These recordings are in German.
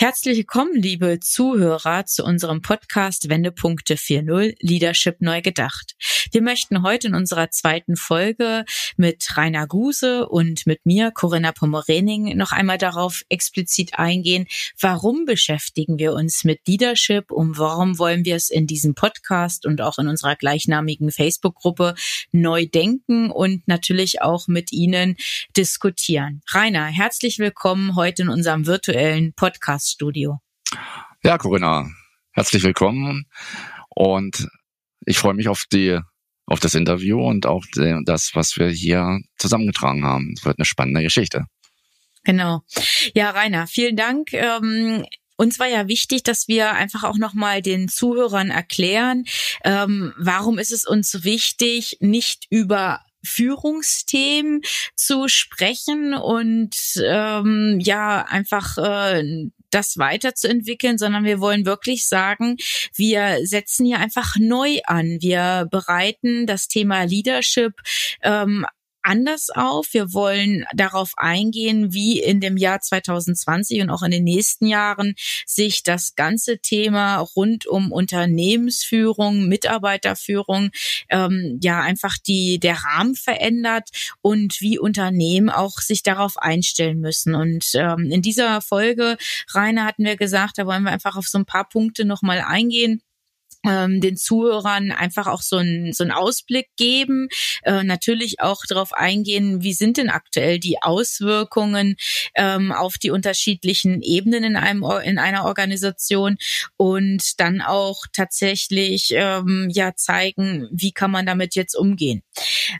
Herzlich willkommen, liebe Zuhörer, zu unserem Podcast Wendepunkte 4.0 Leadership neu gedacht. Wir möchten heute in unserer zweiten Folge mit Rainer Guse und mit mir, Corinna Pommerening, noch einmal darauf explizit eingehen, warum beschäftigen wir uns mit Leadership und warum wollen wir es in diesem Podcast und auch in unserer gleichnamigen Facebook-Gruppe neu denken und natürlich auch mit Ihnen diskutieren. Rainer, herzlich willkommen heute in unserem virtuellen Podcast. Studio. Ja, Corinna, herzlich willkommen und ich freue mich auf die auf das Interview und auch das, was wir hier zusammengetragen haben. Es wird eine spannende Geschichte. Genau. Ja, Rainer, vielen Dank. Ähm uns war ja wichtig, dass wir einfach auch nochmal den Zuhörern erklären, ähm, warum ist es uns wichtig, nicht über Führungsthemen zu sprechen und ähm, ja einfach äh, das weiterzuentwickeln, sondern wir wollen wirklich sagen, wir setzen hier einfach neu an. Wir bereiten das Thema Leadership ähm, anders auf. Wir wollen darauf eingehen, wie in dem Jahr 2020 und auch in den nächsten Jahren sich das ganze Thema rund um Unternehmensführung, Mitarbeiterführung, ähm, ja einfach die der Rahmen verändert und wie Unternehmen auch sich darauf einstellen müssen. Und ähm, in dieser Folge, Rainer, hatten wir gesagt, da wollen wir einfach auf so ein paar Punkte nochmal eingehen ähm, den Zuhörern einfach auch so einen so einen Ausblick geben, äh, natürlich auch darauf eingehen, wie sind denn aktuell die Auswirkungen ähm, auf die unterschiedlichen Ebenen in einem in einer Organisation und dann auch tatsächlich ähm, ja zeigen, wie kann man damit jetzt umgehen.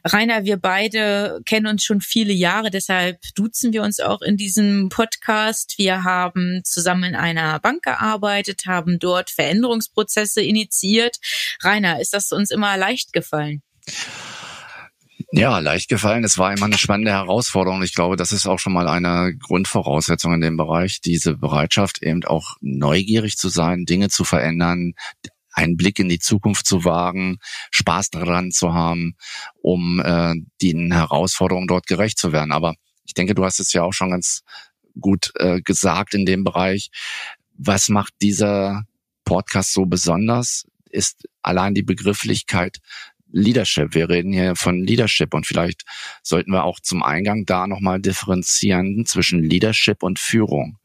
Rainer, wir beide kennen uns schon viele Jahre, deshalb duzen wir uns auch in diesem Podcast. Wir haben zusammen in einer Bank gearbeitet, haben dort Veränderungsprozesse initiiert initiiert. Rainer, ist das uns immer leicht gefallen? Ja, leicht gefallen. Es war immer eine spannende Herausforderung. Ich glaube, das ist auch schon mal eine Grundvoraussetzung in dem Bereich, diese Bereitschaft eben auch neugierig zu sein, Dinge zu verändern, einen Blick in die Zukunft zu wagen, Spaß daran zu haben, um äh, den Herausforderungen dort gerecht zu werden. Aber ich denke, du hast es ja auch schon ganz gut äh, gesagt in dem Bereich. Was macht dieser Podcast so besonders, ist allein die Begrifflichkeit Leadership. Wir reden hier von Leadership und vielleicht sollten wir auch zum Eingang da nochmal differenzieren zwischen Leadership und Führung.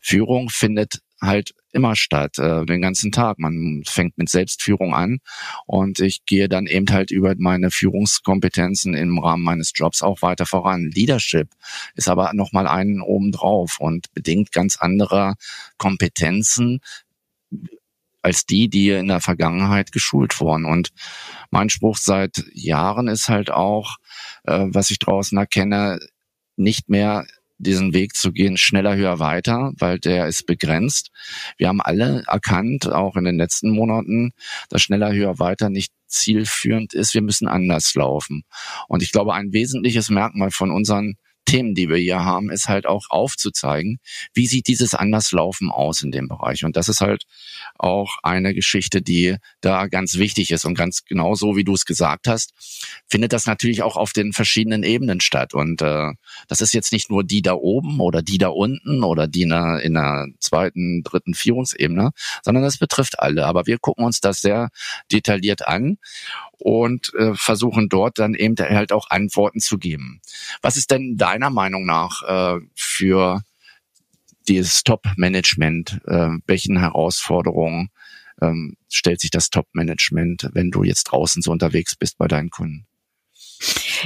Führung findet halt immer statt, äh, den ganzen Tag. Man fängt mit Selbstführung an und ich gehe dann eben halt über meine Führungskompetenzen im Rahmen meines Jobs auch weiter voran. Leadership ist aber nochmal einen obendrauf und bedingt ganz andere Kompetenzen, als die, die in der Vergangenheit geschult wurden. Und mein Spruch seit Jahren ist halt auch, äh, was ich draußen erkenne, nicht mehr diesen Weg zu gehen, schneller, höher, weiter, weil der ist begrenzt. Wir haben alle erkannt, auch in den letzten Monaten, dass schneller, höher, weiter nicht zielführend ist. Wir müssen anders laufen. Und ich glaube, ein wesentliches Merkmal von unseren Themen, die wir hier haben, ist halt auch aufzuzeigen, wie sieht dieses Anderslaufen aus in dem Bereich. Und das ist halt auch eine Geschichte, die da ganz wichtig ist. Und ganz genau so, wie du es gesagt hast, findet das natürlich auch auf den verschiedenen Ebenen statt. Und äh, das ist jetzt nicht nur die da oben oder die da unten oder die in der, in der zweiten, dritten Führungsebene, sondern das betrifft alle. Aber wir gucken uns das sehr detailliert an und äh, versuchen dort dann eben halt auch Antworten zu geben. Was ist denn deiner Meinung nach äh, für dieses Top-Management? Äh, welchen Herausforderungen ähm, stellt sich das Top-Management, wenn du jetzt draußen so unterwegs bist bei deinen Kunden?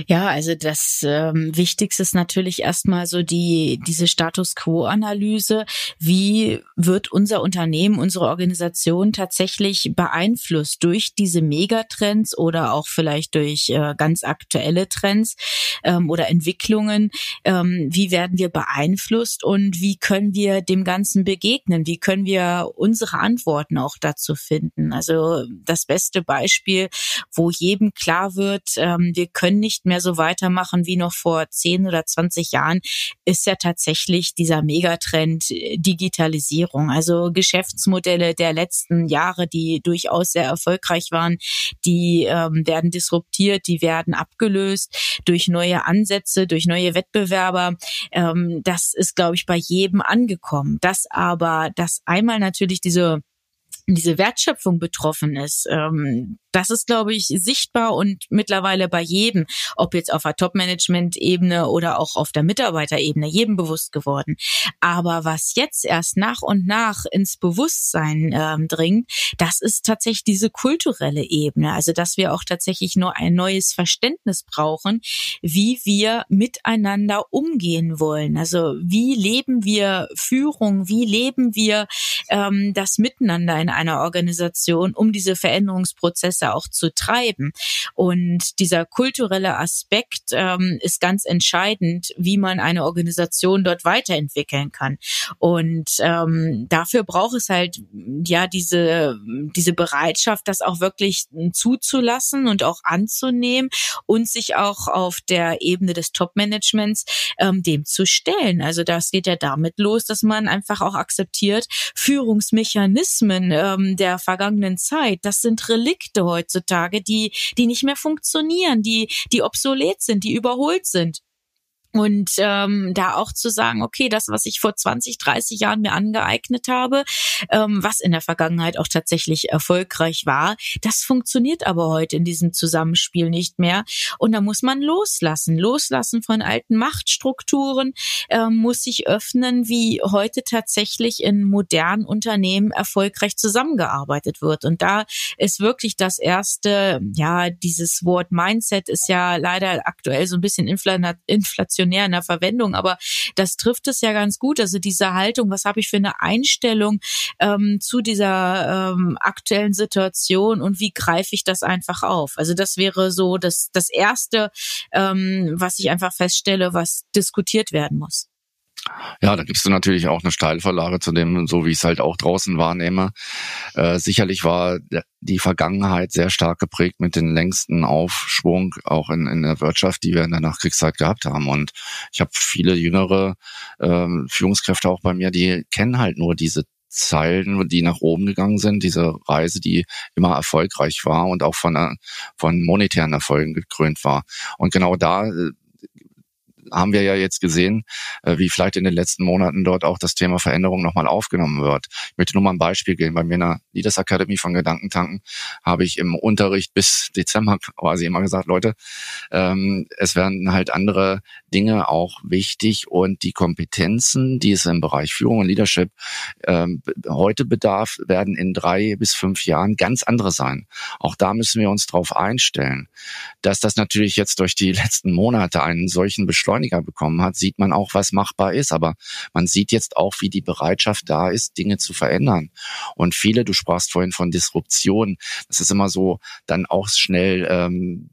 Ja, also das ähm, Wichtigste ist natürlich erstmal so die diese Status Quo-Analyse. Wie wird unser Unternehmen, unsere Organisation tatsächlich beeinflusst durch diese Megatrends oder auch vielleicht durch äh, ganz aktuelle Trends ähm, oder Entwicklungen? Ähm, wie werden wir beeinflusst und wie können wir dem Ganzen begegnen? Wie können wir unsere Antworten auch dazu finden? Also das beste Beispiel, wo jedem klar wird, ähm, wir können nicht mehr so weitermachen wie noch vor 10 oder 20 Jahren, ist ja tatsächlich dieser Megatrend äh, Digitalisierung. Also Geschäftsmodelle der letzten Jahre, die durchaus sehr erfolgreich waren, die ähm, werden disruptiert, die werden abgelöst durch neue Ansätze, durch neue Wettbewerber. Ähm, das ist, glaube ich, bei jedem angekommen. Dass aber, dass einmal natürlich diese diese Wertschöpfung betroffen ist, ähm, das ist, glaube ich, sichtbar und mittlerweile bei jedem, ob jetzt auf der Top-Management-Ebene oder auch auf der Mitarbeiterebene, jedem bewusst geworden. Aber was jetzt erst nach und nach ins Bewusstsein ähm, dringt, das ist tatsächlich diese kulturelle Ebene. Also, dass wir auch tatsächlich nur ein neues Verständnis brauchen, wie wir miteinander umgehen wollen. Also, wie leben wir Führung? Wie leben wir ähm, das Miteinander in einer Organisation, um diese Veränderungsprozesse Prozesse auch zu treiben. Und dieser kulturelle Aspekt ähm, ist ganz entscheidend, wie man eine Organisation dort weiterentwickeln kann. Und ähm, dafür braucht es halt ja diese diese Bereitschaft, das auch wirklich zuzulassen und auch anzunehmen und sich auch auf der Ebene des Top-Managements ähm, dem zu stellen. Also das geht ja damit los, dass man einfach auch akzeptiert, Führungsmechanismen ähm, der vergangenen Zeit, das sind Relikte heutzutage, die, die nicht mehr funktionieren, die, die obsolet sind, die überholt sind. Und ähm, da auch zu sagen, okay, das, was ich vor 20, 30 Jahren mir angeeignet habe, ähm, was in der Vergangenheit auch tatsächlich erfolgreich war, das funktioniert aber heute in diesem Zusammenspiel nicht mehr. Und da muss man loslassen, loslassen von alten Machtstrukturen, ähm, muss sich öffnen, wie heute tatsächlich in modernen Unternehmen erfolgreich zusammengearbeitet wird. Und da ist wirklich das erste, ja, dieses Wort Mindset ist ja leider aktuell so ein bisschen Inflation inflationär in der Verwendung, aber das trifft es ja ganz gut. Also diese Haltung, was habe ich für eine Einstellung ähm, zu dieser ähm, aktuellen Situation und wie greife ich das einfach auf? Also das wäre so das, das Erste, ähm, was ich einfach feststelle, was diskutiert werden muss. Ja, da gibst du natürlich auch eine Steilvorlage zu dem, so wie ich es halt auch draußen wahrnehme. Äh, sicherlich war die Vergangenheit sehr stark geprägt mit den längsten Aufschwung auch in, in der Wirtschaft, die wir in der Nachkriegszeit gehabt haben. Und ich habe viele jüngere äh, Führungskräfte auch bei mir, die kennen halt nur diese Zeilen, die nach oben gegangen sind, diese Reise, die immer erfolgreich war und auch von, äh, von monetären Erfolgen gekrönt war. Und genau da äh, haben wir ja jetzt gesehen, äh, wie vielleicht in den letzten Monaten dort auch das Thema Veränderung nochmal aufgenommen wird. Ich möchte nur mal ein Beispiel geben. Bei mir in der Leaders Academy von Gedankentanken habe ich im Unterricht bis Dezember quasi immer gesagt, Leute, ähm, es werden halt andere Dinge auch wichtig und die Kompetenzen, die es im Bereich Führung und Leadership ähm, heute bedarf, werden in drei bis fünf Jahren ganz andere sein. Auch da müssen wir uns darauf einstellen. Dass das natürlich jetzt durch die letzten Monate einen solchen Beschleuniger bekommen hat, sieht man auch, was machbar ist. Aber man sieht jetzt auch, wie die Bereitschaft da ist, Dinge zu verändern. Und viele, du sprachst vorhin von Disruption, das ist immer so dann auch schnell ähm,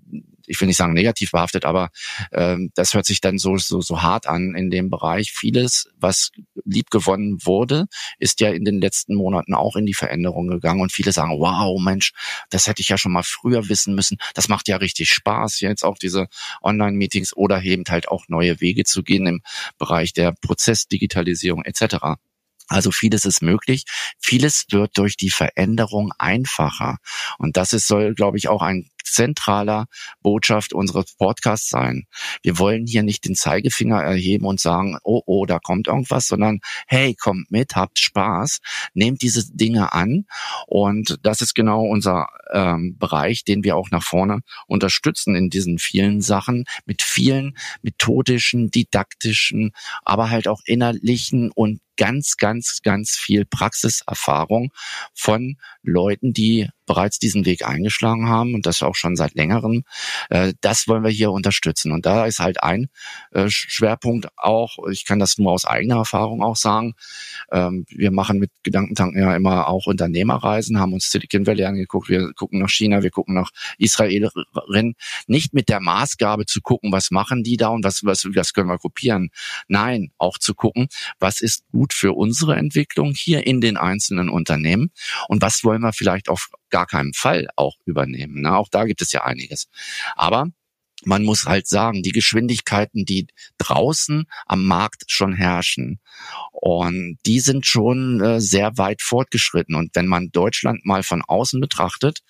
ich will nicht sagen negativ behaftet, aber ähm, das hört sich dann so, so, so hart an in dem Bereich. Vieles, was liebgewonnen wurde, ist ja in den letzten Monaten auch in die Veränderung gegangen und viele sagen, wow, Mensch, das hätte ich ja schon mal früher wissen müssen. Das macht ja richtig Spaß, jetzt auch diese Online-Meetings oder eben halt auch neue Wege zu gehen im Bereich der Prozessdigitalisierung etc. Also vieles ist möglich. Vieles wird durch die Veränderung einfacher. Und das ist, soll, glaube ich, auch ein zentraler Botschaft unseres Podcasts sein. Wir wollen hier nicht den Zeigefinger erheben und sagen, oh, oh, da kommt irgendwas, sondern hey, kommt mit, habt Spaß, nehmt diese Dinge an. Und das ist genau unser ähm, Bereich, den wir auch nach vorne unterstützen in diesen vielen Sachen mit vielen methodischen, didaktischen, aber halt auch innerlichen und ganz, ganz, ganz viel Praxiserfahrung von Leuten, die bereits diesen Weg eingeschlagen haben und das auch schon seit längerem. Äh, das wollen wir hier unterstützen. Und da ist halt ein äh, Schwerpunkt auch, ich kann das nur aus eigener Erfahrung auch sagen, ähm, wir machen mit Gedankentanken ja immer auch Unternehmerreisen, haben uns Silicon Valley angeguckt, wir gucken nach China, wir gucken nach Israelerinnen, nicht mit der Maßgabe zu gucken, was machen die da und was, was, was können wir kopieren. Nein, auch zu gucken, was ist gut für unsere Entwicklung hier in den einzelnen Unternehmen und was wollen wir vielleicht auf gar keinen Fall auch übernehmen. Ne? Auch da gibt es ja einiges. Aber man muss halt sagen, die Geschwindigkeiten, die draußen am Markt schon herrschen, und die sind schon äh, sehr weit fortgeschritten. Und wenn man Deutschland mal von außen betrachtet,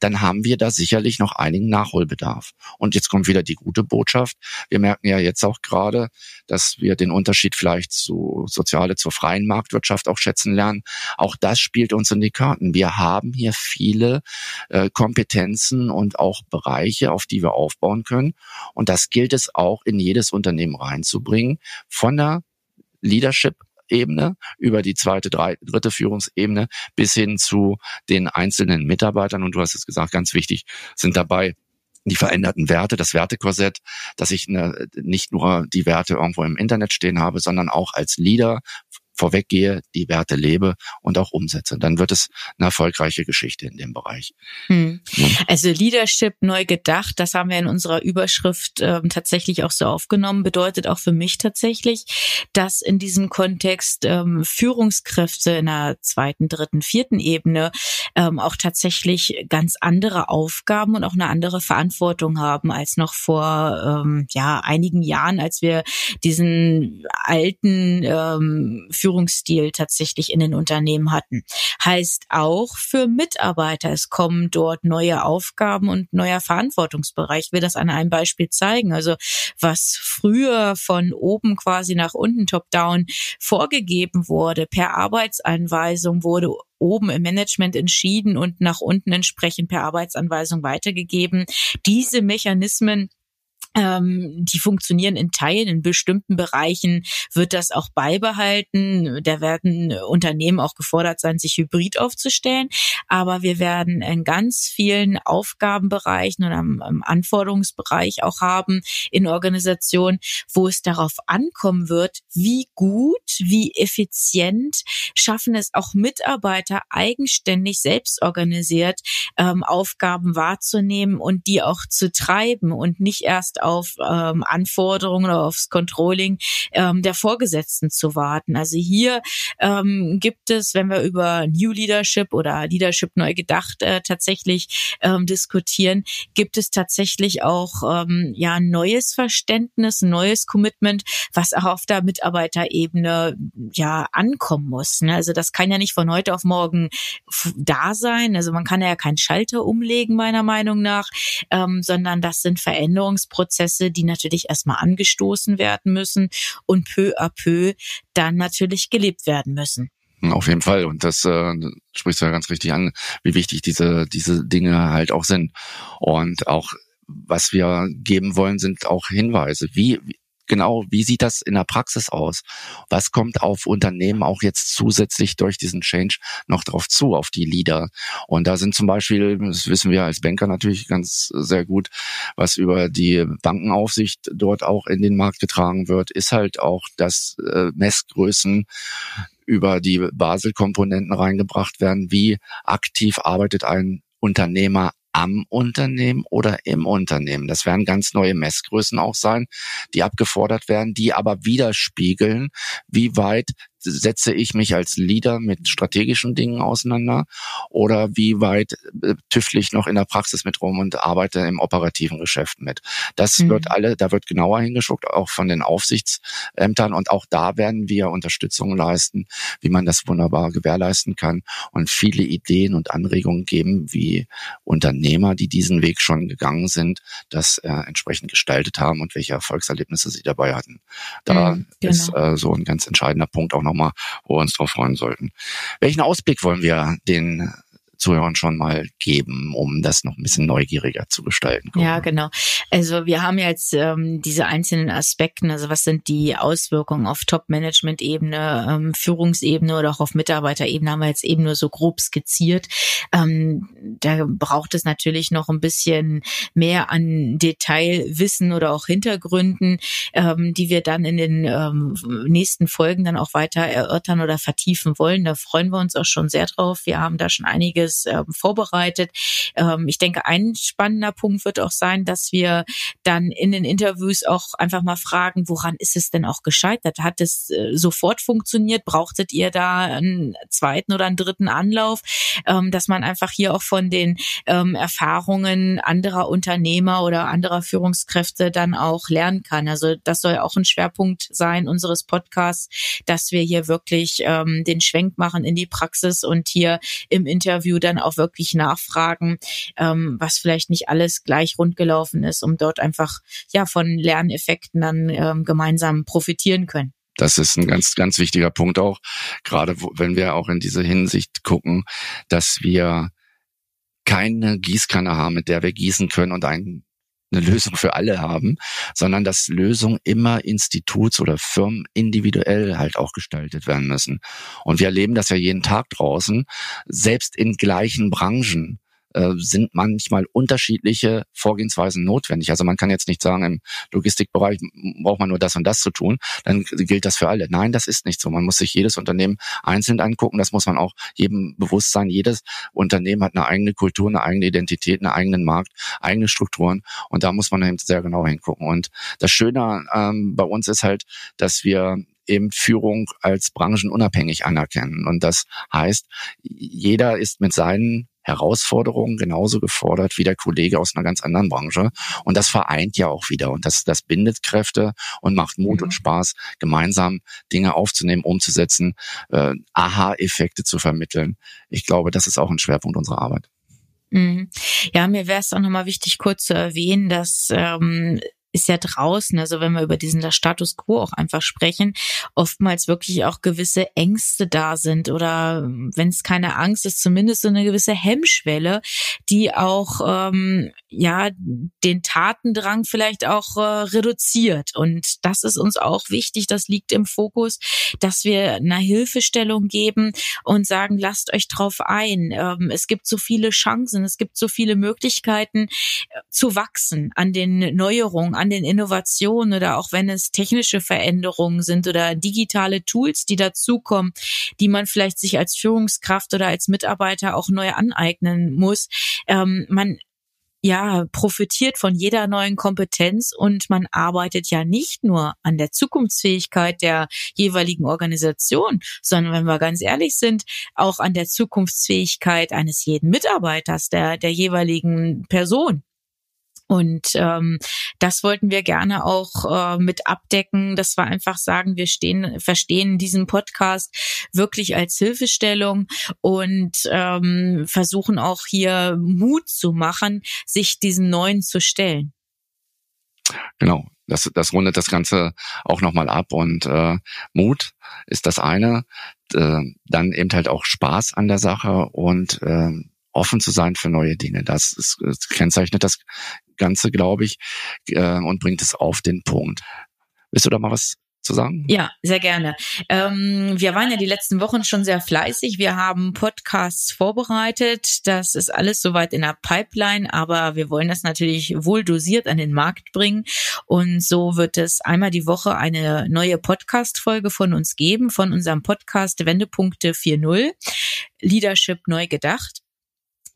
dann haben wir da sicherlich noch einigen Nachholbedarf. Und jetzt kommt wieder die gute Botschaft. Wir merken ja jetzt auch gerade, dass wir den Unterschied vielleicht zu soziale, zur freien Marktwirtschaft auch schätzen lernen. Auch das spielt uns in die Karten. Wir haben hier viele äh, Kompetenzen und auch Bereiche, auf die wir aufbauen können. Und das gilt es auch in jedes Unternehmen reinzubringen. Von der Leadership Ebene, über die zweite, drei, dritte Führungsebene bis hin zu den einzelnen Mitarbeitern. Und du hast es gesagt, ganz wichtig, sind dabei die veränderten Werte, das Wertekorsett, dass ich ne, nicht nur die Werte irgendwo im Internet stehen habe, sondern auch als Leader vorweggehe, die Werte lebe und auch umsetze. Dann wird es eine erfolgreiche Geschichte in dem Bereich. Hm. Also Leadership neu gedacht, das haben wir in unserer Überschrift ähm, tatsächlich auch so aufgenommen, bedeutet auch für mich tatsächlich, dass in diesem Kontext ähm, Führungskräfte in der zweiten, dritten, vierten Ebene ähm, auch tatsächlich ganz andere Aufgaben und auch eine andere Verantwortung haben als noch vor ähm, ja einigen Jahren, als wir diesen alten ähm, Führungsstil tatsächlich in den Unternehmen hatten. Heißt auch für Mitarbeiter, es kommen dort neue Aufgaben und neuer Verantwortungsbereich. Ich will das an einem Beispiel zeigen. Also was früher von oben quasi nach unten top-down vorgegeben wurde, per Arbeitsanweisung wurde oben im Management entschieden und nach unten entsprechend per Arbeitsanweisung weitergegeben. Diese Mechanismen die funktionieren in Teilen, in bestimmten Bereichen wird das auch beibehalten. Da werden Unternehmen auch gefordert sein, sich hybrid aufzustellen. Aber wir werden in ganz vielen Aufgabenbereichen und am, am Anforderungsbereich auch haben in Organisationen, wo es darauf ankommen wird, wie gut, wie effizient schaffen es auch Mitarbeiter eigenständig, selbst organisiert, ähm, Aufgaben wahrzunehmen und die auch zu treiben und nicht erst auf ähm, Anforderungen oder aufs Controlling ähm, der Vorgesetzten zu warten. Also hier ähm, gibt es, wenn wir über New Leadership oder Leadership neu gedacht äh, tatsächlich ähm, diskutieren, gibt es tatsächlich auch ähm, ja neues Verständnis, neues Commitment, was auch auf der Mitarbeiterebene ja ankommen muss. Ne? Also das kann ja nicht von heute auf morgen da sein. Also man kann ja keinen Schalter umlegen meiner Meinung nach, ähm, sondern das sind Veränderungsprozesse Prozesse, die natürlich erstmal angestoßen werden müssen und peu à peu dann natürlich gelebt werden müssen. Auf jeden Fall. Und das äh, sprichst du ja ganz richtig an, wie wichtig diese, diese Dinge halt auch sind. Und auch was wir geben wollen, sind auch Hinweise. Wie, genau, wie sieht das in der Praxis aus? Was kommt auf Unternehmen auch jetzt zusätzlich durch diesen Change noch drauf zu, auf die Leader? Und da sind zum Beispiel, das wissen wir als Banker natürlich ganz sehr gut, was über die Bankenaufsicht dort auch in den Markt getragen wird, ist halt auch, dass äh, Messgrößen über die Basel-Komponenten reingebracht werden. Wie aktiv arbeitet ein Unternehmer am Unternehmen oder im Unternehmen. Das werden ganz neue Messgrößen auch sein, die abgefordert werden, die aber widerspiegeln, wie weit setze ich mich als Leader mit strategischen Dingen auseinander oder wie weit äh, tüftle ich noch in der Praxis mit rum und arbeite im operativen Geschäft mit. Das mhm. wird alle, da wird genauer hingeschuckt, auch von den Aufsichtsämtern und auch da werden wir Unterstützung leisten, wie man das wunderbar gewährleisten kann und viele Ideen und Anregungen geben, wie Unternehmer, die diesen Weg schon gegangen sind, das äh, entsprechend gestaltet haben und welche Erfolgserlebnisse sie dabei hatten. Da mhm, genau. ist äh, so ein ganz entscheidender Punkt auch nochmal, wo wir uns drauf freuen sollten. Welchen Ausblick wollen wir den Zuhörern schon mal geben, um das noch ein bisschen neugieriger zu gestalten. Ja, genau. Also wir haben jetzt ähm, diese einzelnen Aspekten, also was sind die Auswirkungen auf Top-Management-Ebene, ähm, Führungsebene oder auch auf Mitarbeiterebene, haben wir jetzt eben nur so grob skizziert. Ähm, da braucht es natürlich noch ein bisschen mehr an Detailwissen oder auch Hintergründen, ähm, die wir dann in den ähm, nächsten Folgen dann auch weiter erörtern oder vertiefen wollen. Da freuen wir uns auch schon sehr drauf. Wir haben da schon einiges alles äh, vorbereitet. Ähm, ich denke, ein spannender Punkt wird auch sein, dass wir dann in den Interviews auch einfach mal fragen, woran ist es denn auch gescheitert? Hat es äh, sofort funktioniert? Brauchtet ihr da einen zweiten oder einen dritten Anlauf? Ähm, dass man einfach hier auch von den ähm, Erfahrungen anderer Unternehmer oder anderer Führungskräfte dann auch lernen kann. Also das soll auch ein Schwerpunkt sein unseres Podcasts, dass wir hier wirklich ähm, den Schwenk machen in die Praxis und hier im Interview dann auch wirklich nachfragen, ähm, was vielleicht nicht alles gleich rundgelaufen ist, um dort einfach ja von Lerneffekten dann ähm, gemeinsam profitieren können. Das ist ein ganz, ganz wichtiger Punkt auch, gerade wenn wir auch in diese Hinsicht gucken, dass wir keine Gießkanne haben, mit der wir gießen können und ein, eine Lösung für alle haben, sondern dass Lösungen immer instituts- oder Firmen individuell halt auch gestaltet werden müssen. Und wir erleben das ja jeden Tag draußen, selbst in gleichen Branchen äh, sind manchmal unterschiedliche Vorgehensweisen notwendig. Also man kann jetzt nicht sagen, im Logistikbereich braucht man nur das und das zu tun, dann gilt das für alle. Nein, das ist nicht so. Man muss sich jedes Unternehmen einzeln angucken. Das muss man auch jedem bewusst sein. Jedes Unternehmen hat eine eigene Kultur, eine eigene Identität, einen eigenen Markt, eigene Strukturen. Und da muss man eben sehr genau hingucken. Und das Schöne ähm, bei uns ist halt, dass wir eben Führung als branchenunabhängig anerkennen. Und das heißt, jeder ist mit seinen Herausforderungen genauso gefordert wie der Kollege aus einer ganz anderen Branche. Und das vereint ja auch wieder. Und das, das bindet Kräfte und macht Mut mhm. und Spaß, gemeinsam Dinge aufzunehmen, umzusetzen, äh, Aha-Effekte zu vermitteln. Ich glaube, das ist auch ein Schwerpunkt unserer Arbeit. Mhm. Ja, mir wäre es auch nochmal wichtig, kurz zu erwähnen, dass ähm, ist ja draußen, also wenn wir über diesen Status quo auch einfach sprechen, oftmals wirklich auch gewisse Ängste da sind oder wenn es keine Angst ist, zumindest so eine gewisse Hemmschwelle, die auch ähm, ja den Tatendrang vielleicht auch äh, reduziert. Und das ist uns auch wichtig, das liegt im Fokus, dass wir eine Hilfestellung geben und sagen, lasst euch drauf ein. Ähm, es gibt so viele Chancen, es gibt so viele Möglichkeiten äh, zu wachsen an den Neuerungen, an den Innovationen oder auch wenn es technische Veränderungen sind oder digitale Tools, die dazukommen, die man vielleicht sich als Führungskraft oder als Mitarbeiter auch neu aneignen muss. Ähm, man ja, profitiert von jeder neuen Kompetenz und man arbeitet ja nicht nur an der Zukunftsfähigkeit der jeweiligen Organisation, sondern wenn wir ganz ehrlich sind, auch an der Zukunftsfähigkeit eines jeden Mitarbeiters, der, der jeweiligen Person. Und ähm, das wollten wir gerne auch äh, mit abdecken, dass wir einfach sagen, wir stehen, verstehen diesen Podcast wirklich als Hilfestellung und ähm, versuchen auch hier Mut zu machen, sich diesen neuen zu stellen. Genau, das, das rundet das Ganze auch nochmal ab. Und äh, Mut ist das eine, äh, dann eben halt auch Spaß an der Sache und äh, offen zu sein für neue Dinge. Das, ist, das kennzeichnet das Ganze, glaube ich, äh, und bringt es auf den Punkt. Willst du da mal was zu sagen? Ja, sehr gerne. Ähm, wir waren ja die letzten Wochen schon sehr fleißig. Wir haben Podcasts vorbereitet. Das ist alles soweit in der Pipeline, aber wir wollen das natürlich wohl dosiert an den Markt bringen. Und so wird es einmal die Woche eine neue Podcast-Folge von uns geben, von unserem Podcast Wendepunkte 4.0. Leadership neu gedacht.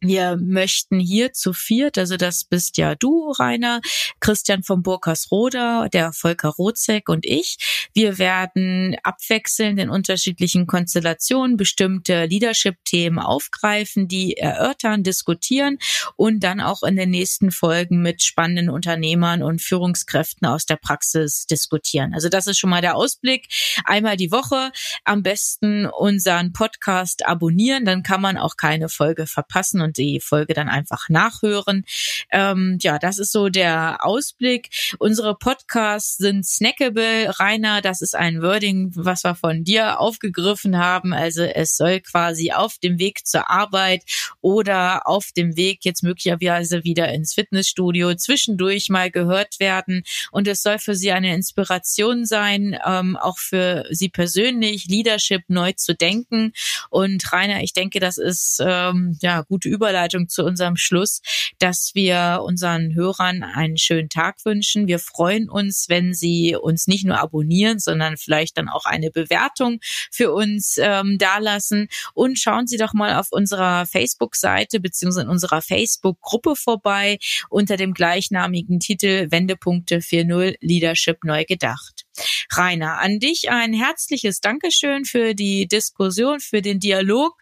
Wir möchten hier zu viert, also das bist ja du, Rainer, Christian von Burkersroda, der Volker Rozek und ich. Wir werden abwechselnd in unterschiedlichen Konstellationen bestimmte Leadership-Themen aufgreifen, die erörtern, diskutieren und dann auch in den nächsten Folgen mit spannenden Unternehmern und Führungskräften aus der Praxis diskutieren. Also das ist schon mal der Ausblick. Einmal die Woche am besten unseren Podcast abonnieren, dann kann man auch keine Folge verpassen und die Folge dann einfach nachhören. Ähm, ja, das ist so der Ausblick. Unsere Podcasts sind snackable. Rainer, das ist ein Wording, was wir von dir aufgegriffen haben. Also es soll quasi auf dem Weg zur Arbeit oder auf dem Weg jetzt möglicherweise wieder ins Fitnessstudio zwischendurch mal gehört werden. Und es soll für Sie eine Inspiration sein, ähm, auch für Sie persönlich, Leadership neu zu denken. Und Rainer, ich denke, das ist ähm, ja gute Übung Überleitung zu unserem Schluss, dass wir unseren Hörern einen schönen Tag wünschen. Wir freuen uns, wenn Sie uns nicht nur abonnieren, sondern vielleicht dann auch eine Bewertung für uns ähm, dalassen. Und schauen Sie doch mal auf unserer Facebook-Seite beziehungsweise in unserer Facebook-Gruppe vorbei unter dem gleichnamigen Titel Wendepunkte 4.0 Leadership neu gedacht. Rainer, an dich ein herzliches Dankeschön für die Diskussion, für den Dialog.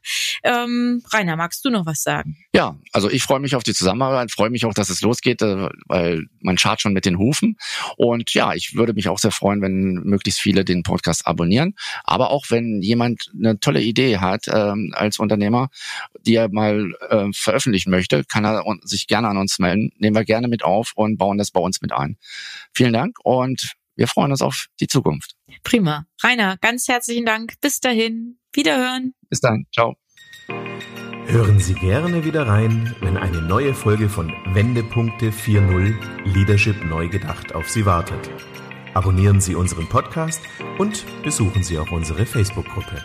Ähm, Rainer, magst du noch was sagen? Ja, also ich freue mich auf die Zusammenarbeit, freue mich auch, dass es losgeht, äh, weil man schart schon mit den Hufen. Und ja, ich würde mich auch sehr freuen, wenn möglichst viele den Podcast abonnieren. Aber auch wenn jemand eine tolle Idee hat ähm, als Unternehmer, die er mal äh, veröffentlichen möchte, kann er sich gerne an uns melden. Nehmen wir gerne mit auf und bauen das bei uns mit ein. Vielen Dank und wir freuen uns auf die Zukunft. Prima. Rainer, ganz herzlichen Dank. Bis dahin. Wiederhören. Bis dann. Ciao. Hören Sie gerne wieder rein, wenn eine neue Folge von Wendepunkte 4.0 Leadership neu gedacht auf Sie wartet. Abonnieren Sie unseren Podcast und besuchen Sie auch unsere Facebook-Gruppe.